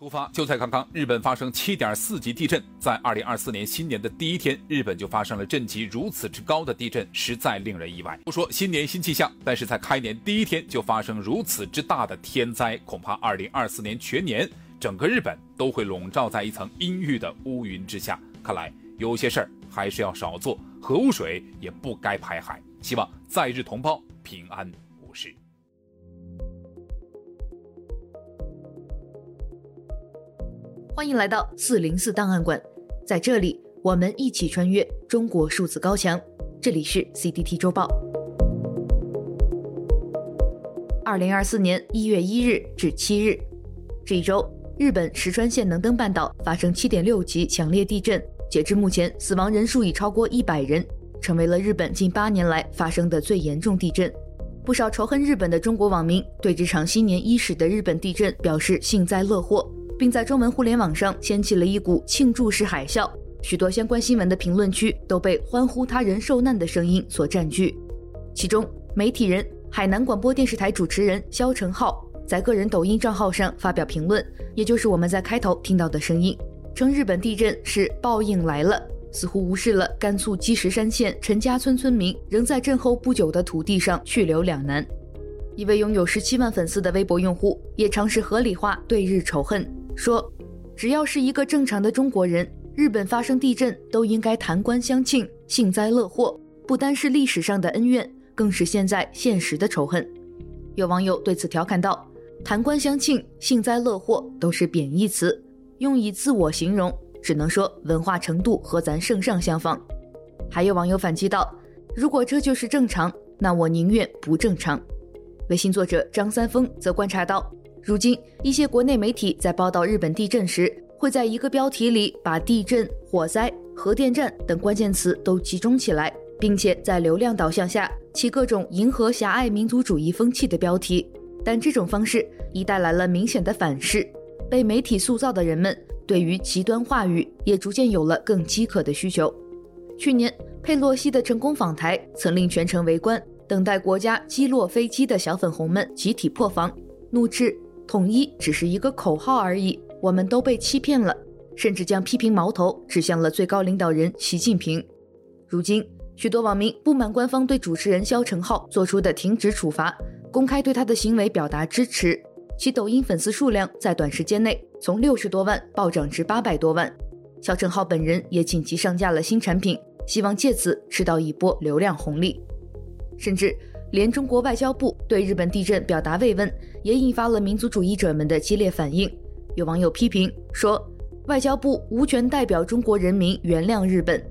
突发就在刚刚，日本发生七点四级地震，在二零二四年新年的第一天，日本就发生了震级如此之高的地震，实在令人意外。不说新年新气象，但是在开年第一天就发生如此之大的天灾，恐怕二零二四年全年整个日本都会笼罩在一层阴郁的乌云之下。看来有些事儿还是要少做，核污水也不该排海。希望在日同胞平安欢迎来到四零四档案馆，在这里我们一起穿越中国数字高墙。这里是 CDT 周报。二零二四年一月一日至七日，这一周，日本石川县能登半岛发生七点六级强烈地震，截至目前，死亡人数已超过一百人，成为了日本近八年来发生的最严重地震。不少仇恨日本的中国网民对这场新年伊始的日本地震表示幸灾乐祸。并在中文互联网上掀起了一股庆祝式海啸，许多相关新闻的评论区都被欢呼他人受难的声音所占据。其中，媒体人海南广播电视台主持人肖成浩在个人抖音账号上发表评论，也就是我们在开头听到的声音，称日本地震是报应来了，似乎无视了甘肃积石山县陈家村村民仍在震后不久的土地上去留两难。一位拥有十七万粉丝的微博用户也尝试合理化对日仇恨。说，只要是一个正常的中国人，日本发生地震都应该弹冠相庆、幸灾乐祸。不单是历史上的恩怨，更是现在现实的仇恨。有网友对此调侃道：“弹冠相庆、幸灾乐祸都是贬义词，用以自我形容，只能说文化程度和咱圣上相仿。”还有网友反击道：“如果这就是正常，那我宁愿不正常。”微信作者张三丰则观察到。如今，一些国内媒体在报道日本地震时，会在一个标题里把地震、火灾、核电站等关键词都集中起来，并且在流量导向下起各种迎合狭隘民族主义风气的标题。但这种方式已带来了明显的反噬，被媒体塑造的人们对于极端话语也逐渐有了更饥渴的需求。去年，佩洛西的成功访台曾令全城围观、等待国家击落飞机的小粉红们集体破防，怒斥。统一只是一个口号而已，我们都被欺骗了，甚至将批评矛头指向了最高领导人习近平。如今，许多网民不满官方对主持人肖成浩做出的停职处罚，公开对他的行为表达支持。其抖音粉丝数量在短时间内从六十多万暴涨至八百多万。肖成浩本人也紧急上架了新产品，希望借此吃到一波流量红利，甚至。连中国外交部对日本地震表达慰问，也引发了民族主义者们的激烈反应。有网友批评说，外交部无权代表中国人民原谅日本。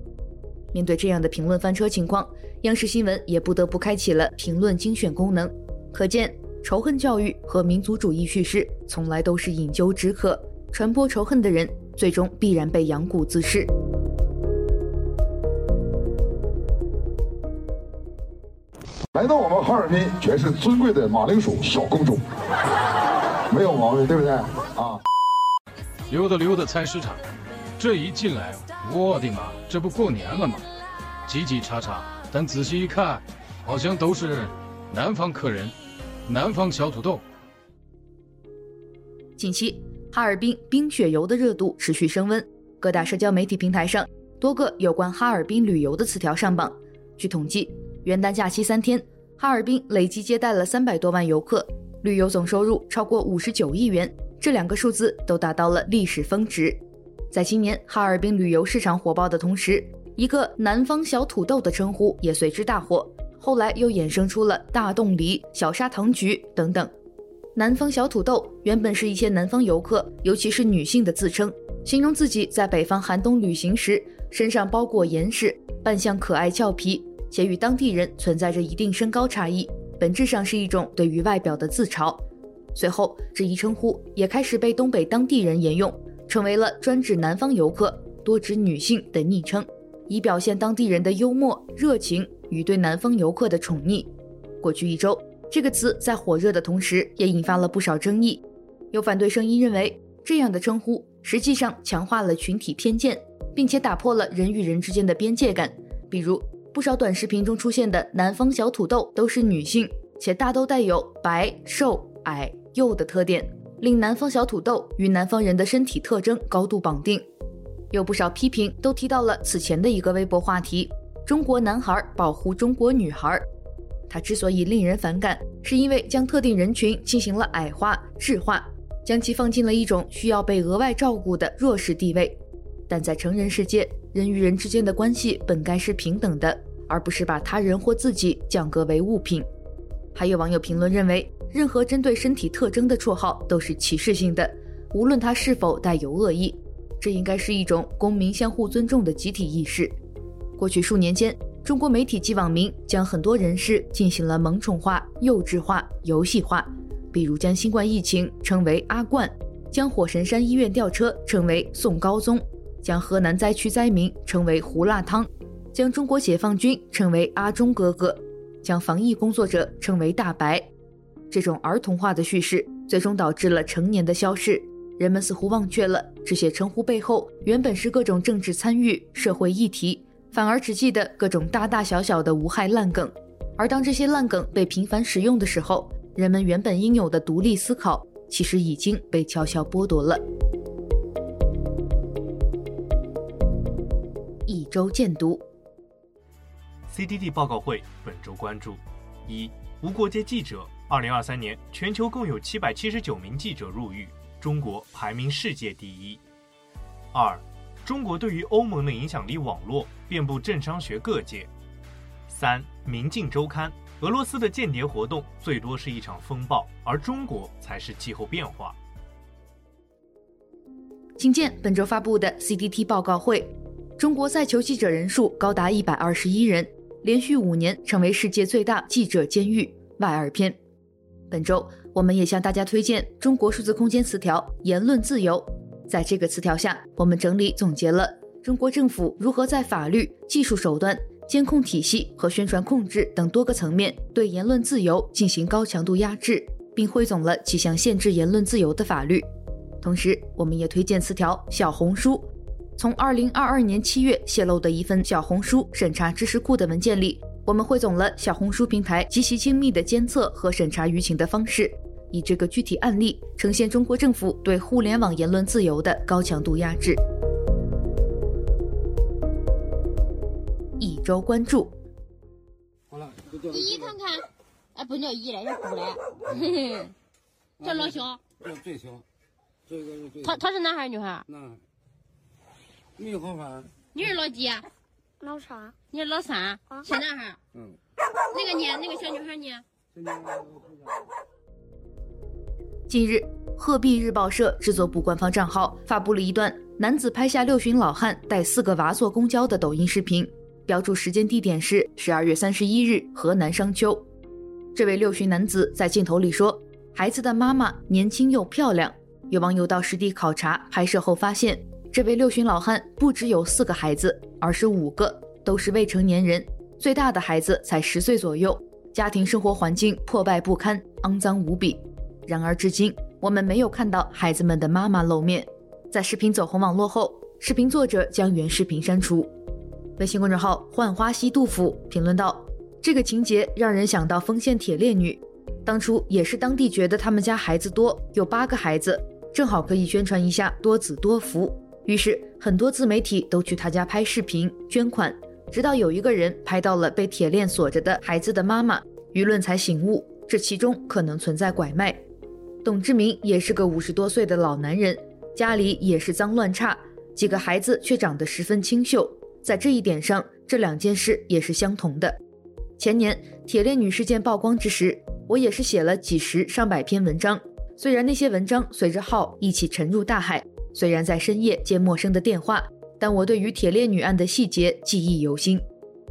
面对这样的评论翻车情况，央视新闻也不得不开启了评论精选功能。可见，仇恨教育和民族主义叙事从来都是饮鸩止渴，传播仇恨的人最终必然被养牯自噬。来到我们哈尔滨，全是尊贵的马铃薯小公主，没有毛病，对不对啊？溜达溜达菜市场，这一进来，我的妈，这不过年了吗？叽叽喳喳，但仔细一看，好像都是南方客人，南方小土豆。近期，哈尔滨冰雪游的热度持续升温，各大社交媒体平台上，多个有关哈尔滨旅游的词条上榜。据统计。元旦假期三天，哈尔滨累计接待了三百多万游客，旅游总收入超过五十九亿元，这两个数字都达到了历史峰值。在今年哈尔滨旅游市场火爆的同时，一个“南方小土豆”的称呼也随之大火，后来又衍生出了“大冻梨”“小砂糖橘”等等。“南方小土豆”原本是一些南方游客，尤其是女性的自称，形容自己在北方寒冬旅行时，身上包裹严实，扮相可爱俏皮。且与当地人存在着一定身高差异，本质上是一种对于外表的自嘲。随后，这一称呼也开始被东北当地人沿用，成为了专指南方游客、多指女性的昵称，以表现当地人的幽默、热情与对南方游客的宠溺。过去一周，这个词在火热的同时，也引发了不少争议。有反对声音认为，这样的称呼实际上强化了群体偏见，并且打破了人与人之间的边界感，比如。不少短视频中出现的南方小土豆都是女性，且大都带有白、瘦、矮、幼的特点。令南方小土豆与南方人的身体特征高度绑定。有不少批评都提到了此前的一个微博话题：中国男孩保护中国女孩。它之所以令人反感，是因为将特定人群进行了矮化、质化，将其放进了一种需要被额外照顾的弱势地位。但在成人世界，人与人之间的关系本该是平等的，而不是把他人或自己降格为物品。还有网友评论认为，任何针对身体特征的绰号都是歧视性的，无论它是否带有恶意。这应该是一种公民相互尊重的集体意识。过去数年间，中国媒体及网民将很多人士进行了萌宠化、幼稚化、游戏化，比如将新冠疫情称为“阿冠”，将火神山医院吊车称为“宋高宗”。将河南灾区灾民称为“胡辣汤”，将中国解放军称为“阿忠哥哥”，将防疫工作者称为“大白”。这种儿童化的叙事，最终导致了成年的消逝。人们似乎忘却了这些称呼背后原本是各种政治参与、社会议题，反而只记得各种大大小小的无害烂梗。而当这些烂梗被频繁使用的时候，人们原本应有的独立思考，其实已经被悄悄剥夺了。周建读，CDD 报告会本周关注：一、无国界记者。二零二三年，全球共有七百七十九名记者入狱，中国排名世界第一。二、中国对于欧盟的影响力网络遍布政商学各界。三、明镜周刊，俄罗斯的间谍活动最多是一场风暴，而中国才是气候变化。请见本周发布的 CDT 报告会。中国在囚记者人数高达一百二十一人，连续五年成为世界最大记者监狱。外二篇，本周我们也向大家推荐中国数字空间词条“言论自由”。在这个词条下，我们整理总结了中国政府如何在法律、技术手段、监控体系和宣传控制等多个层面对言论自由进行高强度压制，并汇总了几项限制言论自由的法律。同时，我们也推荐词条“小红书”。从二零二二年七月泄露的一份小红书审查知识库的文件里，我们汇总了小红书平台极其精密的监测和审查舆情的方式，以这个具体案例呈现中国政府对互联网言论自由的高强度压制。一周关注。好了，一看看，哎，不叫一了，叫姑了。嘿 嘿，叫老小。这最小，这个是最。他他是男孩儿女孩儿？男孩。没有好法。你是老几？老三。你是老三？啊。小男孩。嗯。那个呢？那个小女孩呢？近日，鹤壁日报社制作部官方账号发布了一段男子拍下六旬老汉带四个娃坐公交的抖音视频，标注时间地点是十二月三十一日河南商丘。这位六旬男子在镜头里说：“孩子的妈妈年轻又漂亮。”有网友到实地考察拍摄后发现。这位六旬老汉不只有四个孩子，而是五个，都是未成年人。最大的孩子才十岁左右，家庭生活环境破败不堪，肮脏无比。然而至今，我们没有看到孩子们的妈妈露面。在视频走红网络后，视频作者将原视频删除。微信公众号“浣花溪杜甫”评论道：“这个情节让人想到丰县铁链女，当初也是当地觉得他们家孩子多，有八个孩子，正好可以宣传一下多子多福。”于是，很多自媒体都去他家拍视频、捐款，直到有一个人拍到了被铁链锁着的孩子的妈妈，舆论才醒悟，这其中可能存在拐卖。董志明也是个五十多岁的老男人，家里也是脏乱差，几个孩子却长得十分清秀。在这一点上，这两件事也是相同的。前年铁链女事件曝光之时，我也是写了几十上百篇文章，虽然那些文章随着号一起沉入大海。虽然在深夜接陌生的电话，但我对于铁链女案的细节记忆犹新。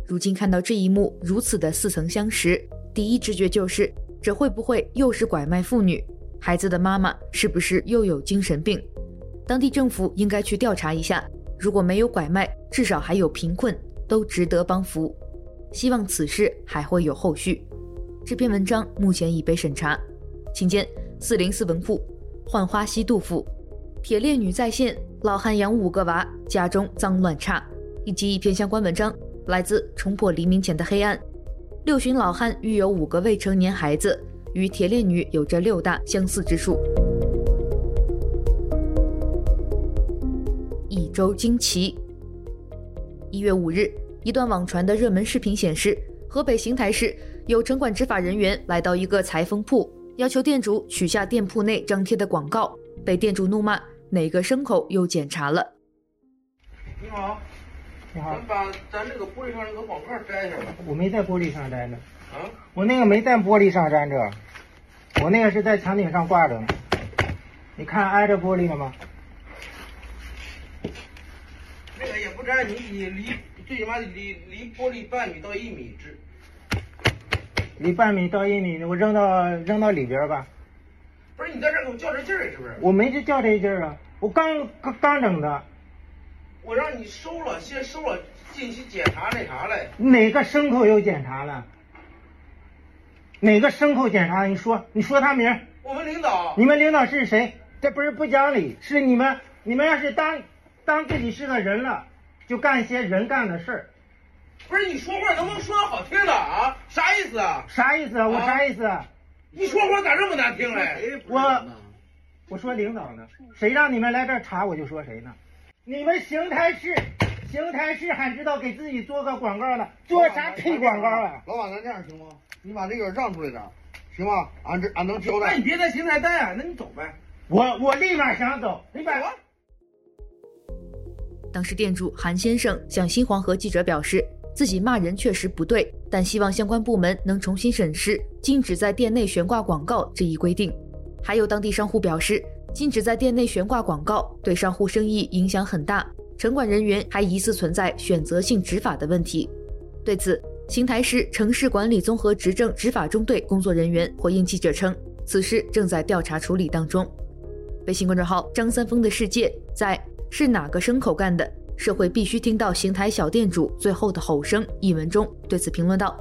如今看到这一幕如此的似曾相识，第一直觉就是这会不会又是拐卖妇女？孩子的妈妈是不是又有精神病？当地政府应该去调查一下。如果没有拐卖，至少还有贫困，都值得帮扶。希望此事还会有后续。这篇文章目前已被审查，请见四零四文库浣花溪杜甫。铁链女在线老汉养五个娃家中脏乱差以及一篇相关文章来自冲破黎明前的黑暗。六旬老汉育有五个未成年孩子与铁链女有着六大相似之处。一周惊奇。一月五日一段网传的热门视频显示河北邢台市有城管执法人员来到一个裁缝铺要求店主取下店铺内张贴的广告。被店主怒骂哪个牲口又检查了。你好，你好，咱把咱这个玻璃上这个广告摘下来。我没在玻璃上摘呢。啊？我那个没在玻璃上粘着，我那个是在墙顶上挂着呢。你看挨着玻璃了吗？那个也不粘，你你离最起码离离玻璃半米到一米之。离半米到一米，我扔到扔到里边吧。不是你在这给我较这劲儿是不是？我没这较这劲儿啊，我刚刚刚整的。我让你收了，先收了，进去检查那啥来。哪个牲口又检查了？哪个牲口检查？你说，你说他名。我们领导。你们领导是谁？这不是不讲理，是你们，你们要是当当自己是个人了，就干一些人干的事儿。不是你说话能不能说点好听的啊？啥意思啊？啥意思啊？我啥意思啊？你说话咋这么难听嘞？我我说领导呢，谁让你们来这儿查，我就说谁呢。你们邢台市，邢台市还知道给自己做个广告呢？做啥屁广告啊？老板，咱这样行吗？你把这个让出来点，行吗？俺这俺能交代。那你别在邢台待啊，那你走呗。我我立马想走，你把我。当时店主韩先生向新黄河记者表示，自己骂人确实不对，但希望相关部门能重新审视禁止在店内悬挂广告这一规定。还有当地商户表示，禁止在店内悬挂广告对商户生意影响很大，城管人员还疑似存在选择性执法的问题。对此，邢台市城市管理综合执政执法中队工作人员回应记者称，此事正在调查处理当中。微信公众号“张三丰的世界”在“是哪个牲口干的？社会必须听到邢台小店主最后的吼声”一文中对此评论道：“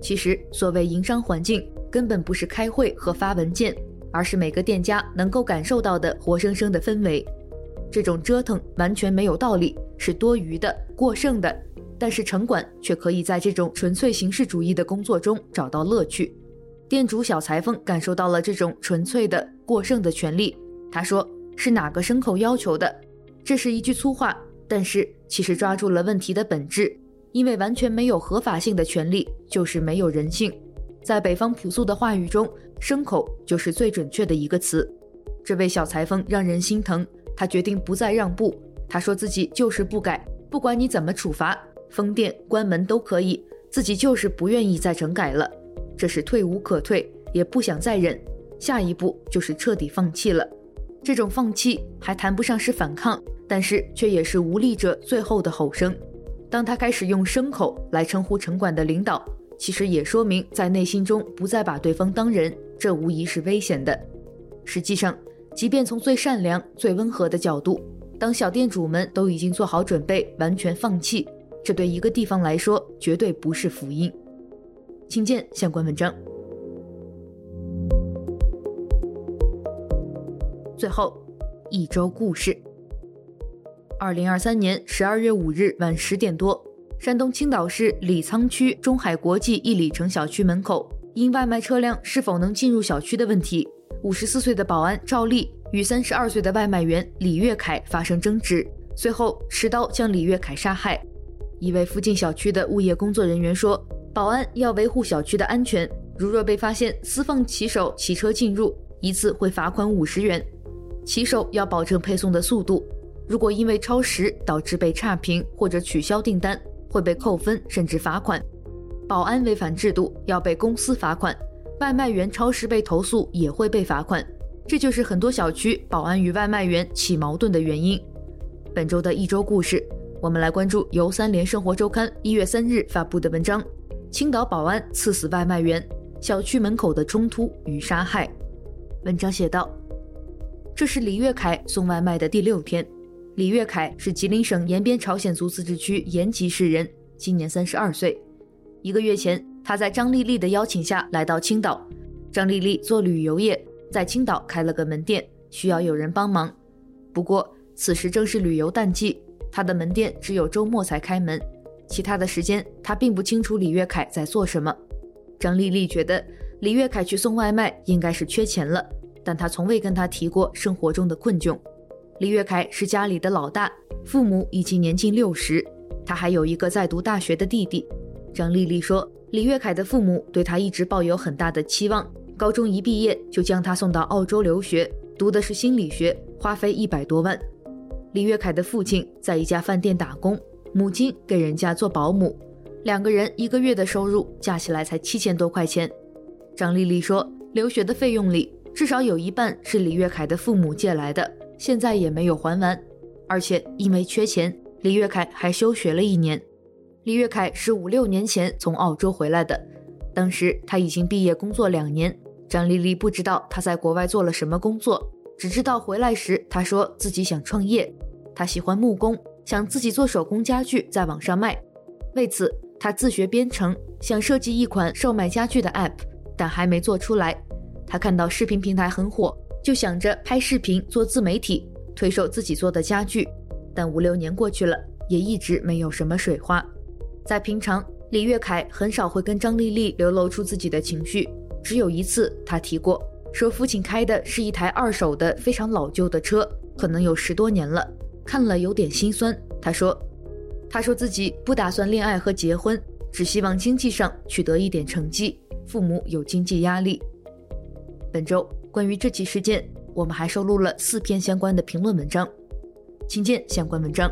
其实，所谓营商环境，根本不是开会和发文件，而是每个店家能够感受到的活生生的氛围。这种折腾完全没有道理，是多余的、过剩的。但是城管却可以在这种纯粹形式主义的工作中找到乐趣。店主小裁缝感受到了这种纯粹的、过剩的权利。”他说：“是哪个牲口要求的？”这是一句粗话，但是其实抓住了问题的本质。因为完全没有合法性的权利，就是没有人性。在北方朴素的话语中，“牲口”就是最准确的一个词。这位小裁缝让人心疼，他决定不再让步。他说自己就是不改，不管你怎么处罚，封店、关门都可以，自己就是不愿意再整改了。这是退无可退，也不想再忍。下一步就是彻底放弃了。这种放弃还谈不上是反抗，但是却也是无力者最后的吼声。当他开始用“牲口”来称呼城管的领导，其实也说明在内心中不再把对方当人，这无疑是危险的。实际上，即便从最善良、最温和的角度，当小店主们都已经做好准备完全放弃，这对一个地方来说绝对不是福音。请见相关文章。最后，一周故事。二零二三年十二月五日晚十点多，山东青岛市李沧区中海国际一里城小区门口，因外卖车辆是否能进入小区的问题，五十四岁的保安赵丽与三十二岁的外卖员李月凯发生争执，随后持刀将李月凯杀害。一位附近小区的物业工作人员说：“保安要维护小区的安全，如若被发现私放骑手骑车进入，一次会罚款五十元。”骑手要保证配送的速度，如果因为超时导致被差评或者取消订单，会被扣分甚至罚款。保安违反制度要被公司罚款，外卖员超时被投诉也会被罚款。这就是很多小区保安与外卖员起矛盾的原因。本周的一周故事，我们来关注由三联生活周刊一月三日发布的文章：青岛保安刺死外卖员，小区门口的冲突与杀害。文章写道。这是李月凯送外卖的第六天。李月凯是吉林省延边朝鲜族自治区延吉市人，今年三十二岁。一个月前，他在张丽丽的邀请下来到青岛。张丽丽做旅游业，在青岛开了个门店，需要有人帮忙。不过此时正是旅游淡季，他的门店只有周末才开门，其他的时间他并不清楚李月凯在做什么。张丽丽觉得李月凯去送外卖应该是缺钱了。但他从未跟他提过生活中的困窘。李月凯是家里的老大，父母已经年近六十，他还有一个在读大学的弟弟。张丽丽说，李月凯的父母对他一直抱有很大的期望，高中一毕业就将他送到澳洲留学，读的是心理学，花费一百多万。李月凯的父亲在一家饭店打工，母亲给人家做保姆，两个人一个月的收入加起来才七千多块钱。张丽丽说，留学的费用里至少有一半是李月凯的父母借来的。现在也没有还完，而且因为缺钱，李月凯还休学了一年。李月凯是五六年前从澳洲回来的，当时他已经毕业工作两年。张丽丽不知道他在国外做了什么工作，只知道回来时他说自己想创业，他喜欢木工，想自己做手工家具在网上卖。为此，他自学编程，想设计一款售卖家具的 App，但还没做出来。他看到视频平台很火。就想着拍视频做自媒体，推售自己做的家具，但五六年过去了，也一直没有什么水花。在平常，李月凯很少会跟张丽丽流露出自己的情绪，只有一次他提过，说父亲开的是一台二手的非常老旧的车，可能有十多年了，看了有点心酸。他说，他说自己不打算恋爱和结婚，只希望经济上取得一点成绩，父母有经济压力。本周。关于这起事件，我们还收录了四篇相关的评论文章，请见相关文章。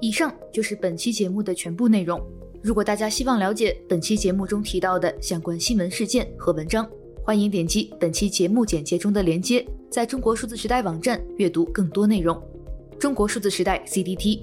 以上就是本期节目的全部内容。如果大家希望了解本期节目中提到的相关新闻事件和文章，欢迎点击本期节目简介中的链接，在中国数字时代网站阅读更多内容。中国数字时代 （CDT）